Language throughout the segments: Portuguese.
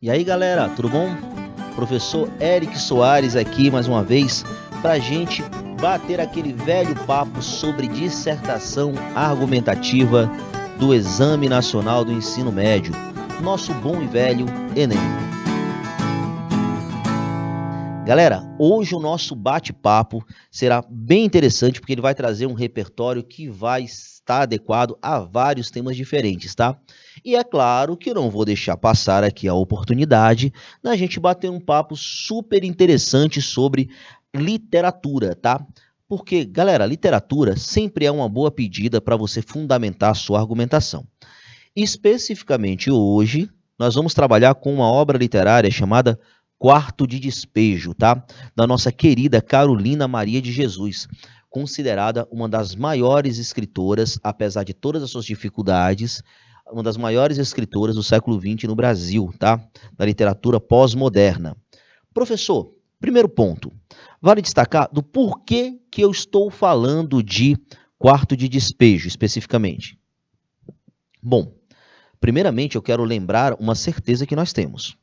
E aí galera, tudo bom? Professor Eric Soares aqui mais uma vez para gente bater aquele velho papo sobre dissertação argumentativa do Exame Nacional do Ensino Médio, nosso bom e velho Enem. Galera, hoje o nosso bate-papo será bem interessante porque ele vai trazer um repertório que vai estar adequado a vários temas diferentes, tá? E é claro que eu não vou deixar passar aqui a oportunidade da gente bater um papo super interessante sobre literatura, tá? Porque, galera, literatura sempre é uma boa pedida para você fundamentar a sua argumentação. Especificamente hoje, nós vamos trabalhar com uma obra literária chamada Quarto de Despejo, tá? Da nossa querida Carolina Maria de Jesus, considerada uma das maiores escritoras, apesar de todas as suas dificuldades, uma das maiores escritoras do século XX no Brasil, tá? Da literatura pós-moderna. Professor, primeiro ponto. Vale destacar do porquê que eu estou falando de quarto de despejo, especificamente. Bom, primeiramente eu quero lembrar uma certeza que nós temos.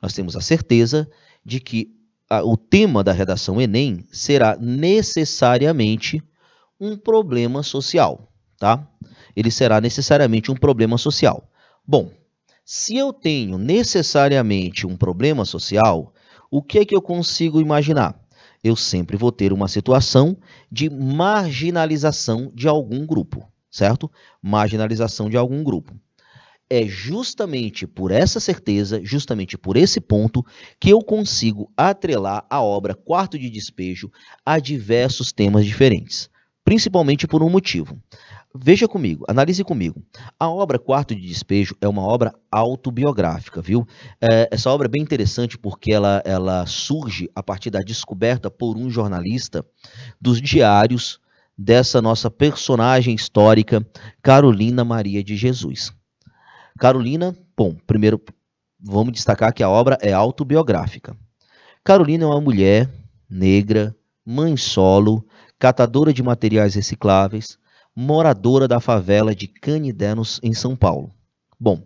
Nós temos a certeza de que a, o tema da redação Enem será necessariamente um problema social, tá? ele será necessariamente um problema social. Bom, se eu tenho necessariamente um problema social, o que é que eu consigo imaginar? Eu sempre vou ter uma situação de marginalização de algum grupo, certo? Marginalização de algum grupo. É justamente por essa certeza, justamente por esse ponto, que eu consigo atrelar a obra Quarto de Despejo a diversos temas diferentes. Principalmente por um motivo. Veja comigo, analise comigo. A obra Quarto de Despejo é uma obra autobiográfica, viu? É, essa obra é bem interessante porque ela, ela surge a partir da descoberta por um jornalista dos diários dessa nossa personagem histórica, Carolina Maria de Jesus. Carolina, bom, primeiro vamos destacar que a obra é autobiográfica. Carolina é uma mulher negra, mãe solo, catadora de materiais recicláveis, moradora da favela de Canidenos, em São Paulo. Bom,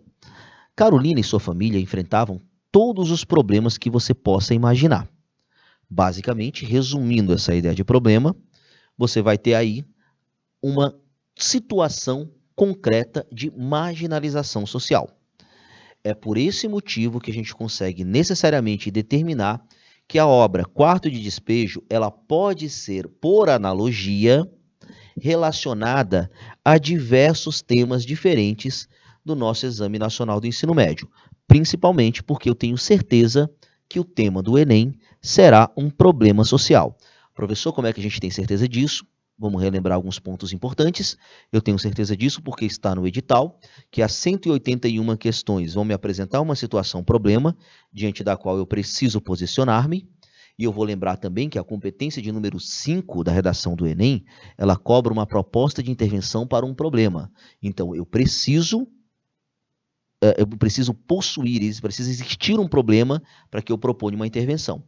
Carolina e sua família enfrentavam todos os problemas que você possa imaginar. Basicamente, resumindo essa ideia de problema, você vai ter aí uma situação concreta de marginalização social. É por esse motivo que a gente consegue necessariamente determinar que a obra Quarto de Despejo, ela pode ser, por analogia, relacionada a diversos temas diferentes do nosso Exame Nacional do Ensino Médio, principalmente porque eu tenho certeza que o tema do Enem será um problema social. Professor, como é que a gente tem certeza disso? Vamos relembrar alguns pontos importantes. Eu tenho certeza disso porque está no edital, que as 181 questões vão me apresentar uma situação problema, diante da qual eu preciso posicionar-me. E eu vou lembrar também que a competência de número 5 da redação do Enem, ela cobra uma proposta de intervenção para um problema. Então, eu preciso eh, eu preciso possuir, precisa existir um problema para que eu proponha uma intervenção.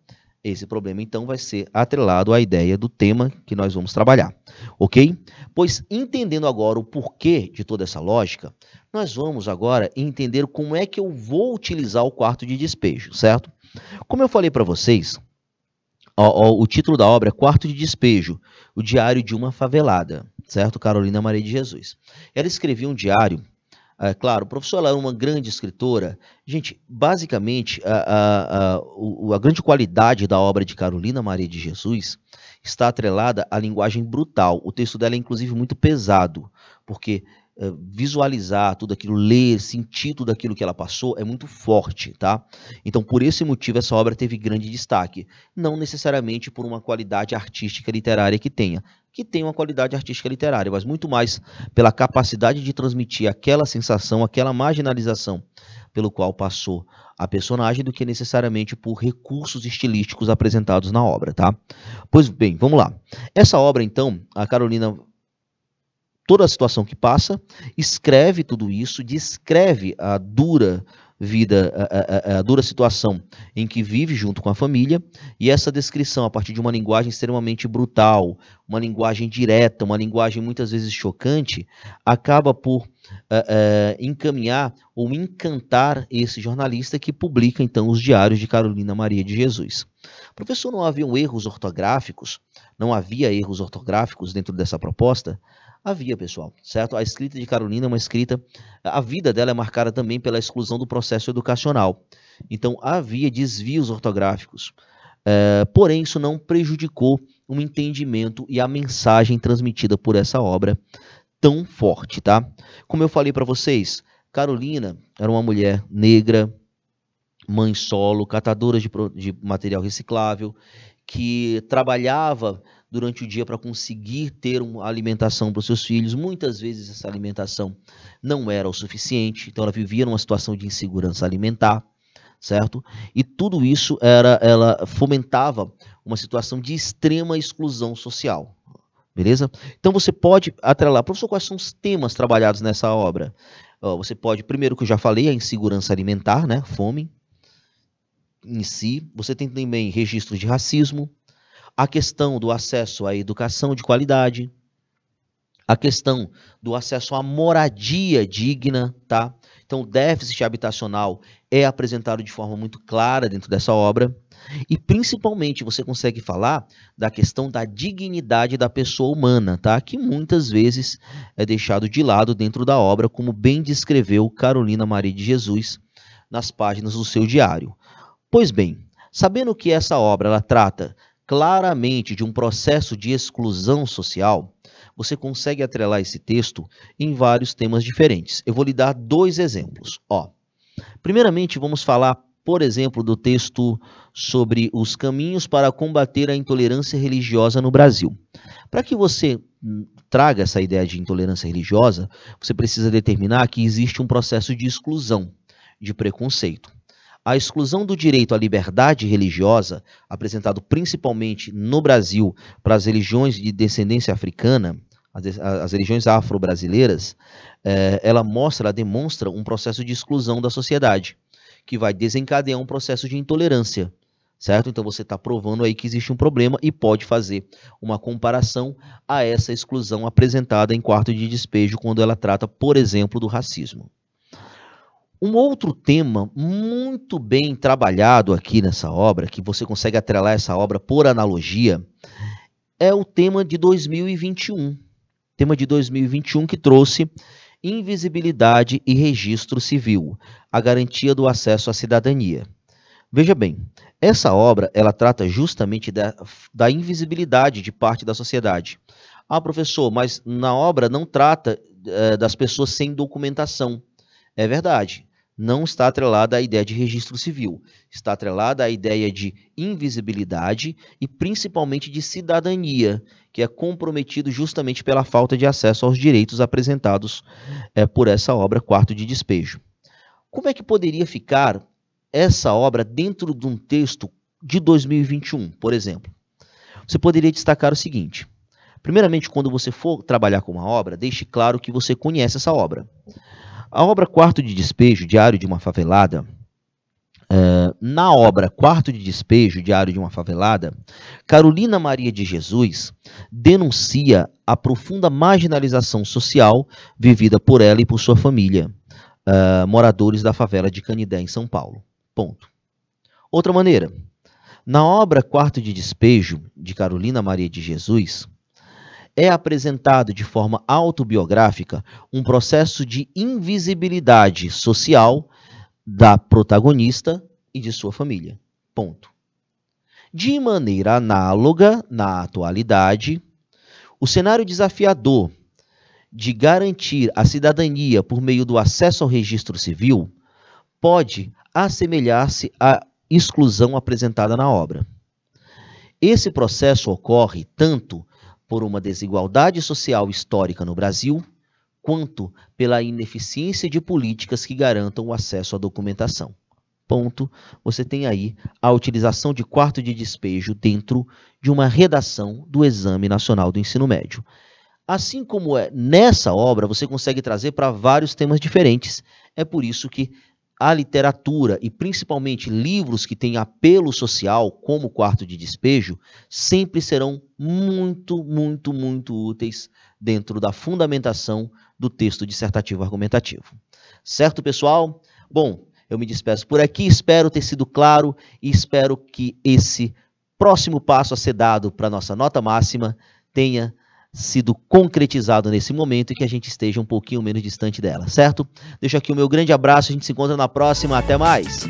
Esse problema, então, vai ser atrelado à ideia do tema que nós vamos trabalhar, ok? Pois, entendendo agora o porquê de toda essa lógica, nós vamos agora entender como é que eu vou utilizar o quarto de despejo, certo? Como eu falei para vocês, o, o, título da obra é Quarto de Despejo, o diário de uma favelada, certo? Carolina Maria de Jesus. Ela escrevia um diário, é, claro, o professor ela é uma grande escritora. Gente, basicamente, a, a, a, a grande qualidade da obra de Carolina Maria de Jesus está atrelada à linguagem brutal. O texto dela é, inclusive, muito pesado, porque visualizar tudo aquilo, ler, sentir tudo aquilo que ela passou é muito forte, tá? Então, por esse motivo, essa obra teve grande destaque. Não necessariamente por uma qualidade artística literária que tenha, que tem uma qualidade artística literária, mas muito mais pela capacidade de transmitir aquela sensação, aquela marginalização pelo qual passou a personagem do que necessariamente por recursos estilísticos apresentados na obra, tá? Pois bem, vamos lá. Essa obra, então, a Carolina toda a situação que passa, escreve tudo isso, descreve a dura vida, a, a, a, dura situação em que vive junto com a família, e essa descrição, a partir de uma linguagem extremamente brutal, uma linguagem direta, uma linguagem muitas vezes chocante, acaba por uh, uh, encaminhar ou encantar esse jornalista que publica então os diários de Carolina Maria de Jesus. Professor, não haviam erros ortográficos? Não havia erros ortográficos dentro dessa proposta? Havia, pessoal, certo? A escrita de Carolina é uma escrita. A vida dela é marcada também pela exclusão do processo educacional. Então, havia desvios ortográficos. É, porém, isso não prejudicou o entendimento e a mensagem transmitida por essa obra tão forte, tá? Como eu falei para vocês, Carolina era uma mulher negra, mãe solo, catadora de, de material reciclável, que trabalhava durante o dia para conseguir ter uma alimentação para os seus filhos. Muitas vezes essa alimentação não era o suficiente, então ela vivia numa situação de insegurança alimentar, certo? E tudo isso era, ela fomentava uma situação de extrema exclusão social. Beleza? Então você pode atrelar, professor, quais são os temas trabalhados nessa obra? Você pode, primeiro que eu já falei, a insegurança alimentar, né? Fome em si. Você tem também registros de racismo, a questão do acesso à educação de qualidade, a questão do acesso à moradia digna, tá? Então, o déficit habitacional é apresentado de forma muito clara dentro dessa obra. E principalmente você consegue falar da questão da dignidade da pessoa humana, tá? Que muitas vezes é deixado de lado dentro da obra, como bem descreveu Carolina Maria de Jesus nas páginas do seu diário. Pois bem, sabendo que essa obra ela trata claramente de um processo de exclusão social, você consegue atrelar esse texto em vários temas diferentes. Eu vou lhe dar dois exemplos. Ó, primeiramente, vamos falar, por exemplo, do texto sobre os caminhos para combater a intolerância religiosa no Brasil. Para que você hum, traga essa ideia de intolerância religiosa, você precisa determinar que existe um processo de exclusão, de preconceito a exclusão do direito à liberdade religiosa, apresentado principalmente no Brasil para as religiões de descendência africana, as, as religiões afro-brasileiras, é, ela mostra, ela demonstra um processo de exclusão da sociedade, que vai desencadear um processo de intolerância, certo? Então você está provando aí que existe um problema e pode fazer uma comparação a essa exclusão apresentada em quarto de despejo quando ela trata, por exemplo, do racismo. Um outro tema muito bem trabalhado aqui nessa obra, que você consegue atrelar essa obra por analogia, é o tema de 2021. Tema de 2021 que trouxe invisibilidade e registro civil, a garantia do acesso à cidadania. Veja bem, essa obra ela trata justamente da, da invisibilidade de parte da sociedade. Ah, professor, mas na obra não trata é, das pessoas sem documentação. É verdade. Não está atrelada à ideia de registro civil. Está atrelada à ideia de invisibilidade e principalmente de cidadania, que é comprometido justamente pela falta de acesso aos direitos apresentados é, por essa obra Quarto de Despejo. Como é que poderia ficar essa obra dentro de um texto de 2021, por exemplo? Você poderia destacar o seguinte: primeiramente, quando você for trabalhar com uma obra, deixe claro que você conhece essa obra. A obra Quarto de Despejo, Diário de uma Favelada, uh, na obra Quarto de Despejo, Diário de uma Favelada, Carolina Maria de Jesus denuncia a profunda marginalização social vivida por ela e por sua família, uh, moradores da favela de Canidé, em São Paulo. Ponto. Outra maneira, na obra Quarto de Despejo, de Carolina Maria de Jesus, é apresentado de forma autobiográfica um processo de invisibilidade social da protagonista e de sua família. Ponto. De maneira análoga, na atualidade, o cenário desafiador de garantir a cidadania por meio do acesso ao registro civil pode assemelhar-se à exclusão apresentada na obra. Esse processo ocorre tanto por uma desigualdade social histórica no Brasil, quanto pela ineficiência de políticas que garantam o acesso à documentação. Ponto. Você tem aí a utilização de quarto de despejo dentro de uma redação do Exame Nacional do Ensino Médio. Assim como é nessa obra, você consegue trazer para vários temas diferentes. É por isso que a literatura e principalmente livros que têm apelo social, como Quarto de Despejo, sempre serão muito, muito, muito úteis dentro da fundamentação do texto dissertativo argumentativo. Certo, pessoal? Bom, eu me despeço por aqui, espero ter sido claro e espero que esse próximo passo a ser dado para a nossa nota máxima tenha sido concretizado nesse momento e que a gente esteja um pouquinho menos distante dela, certo? Deixo aqui o meu grande abraço, a gente se encontra na próxima, até mais!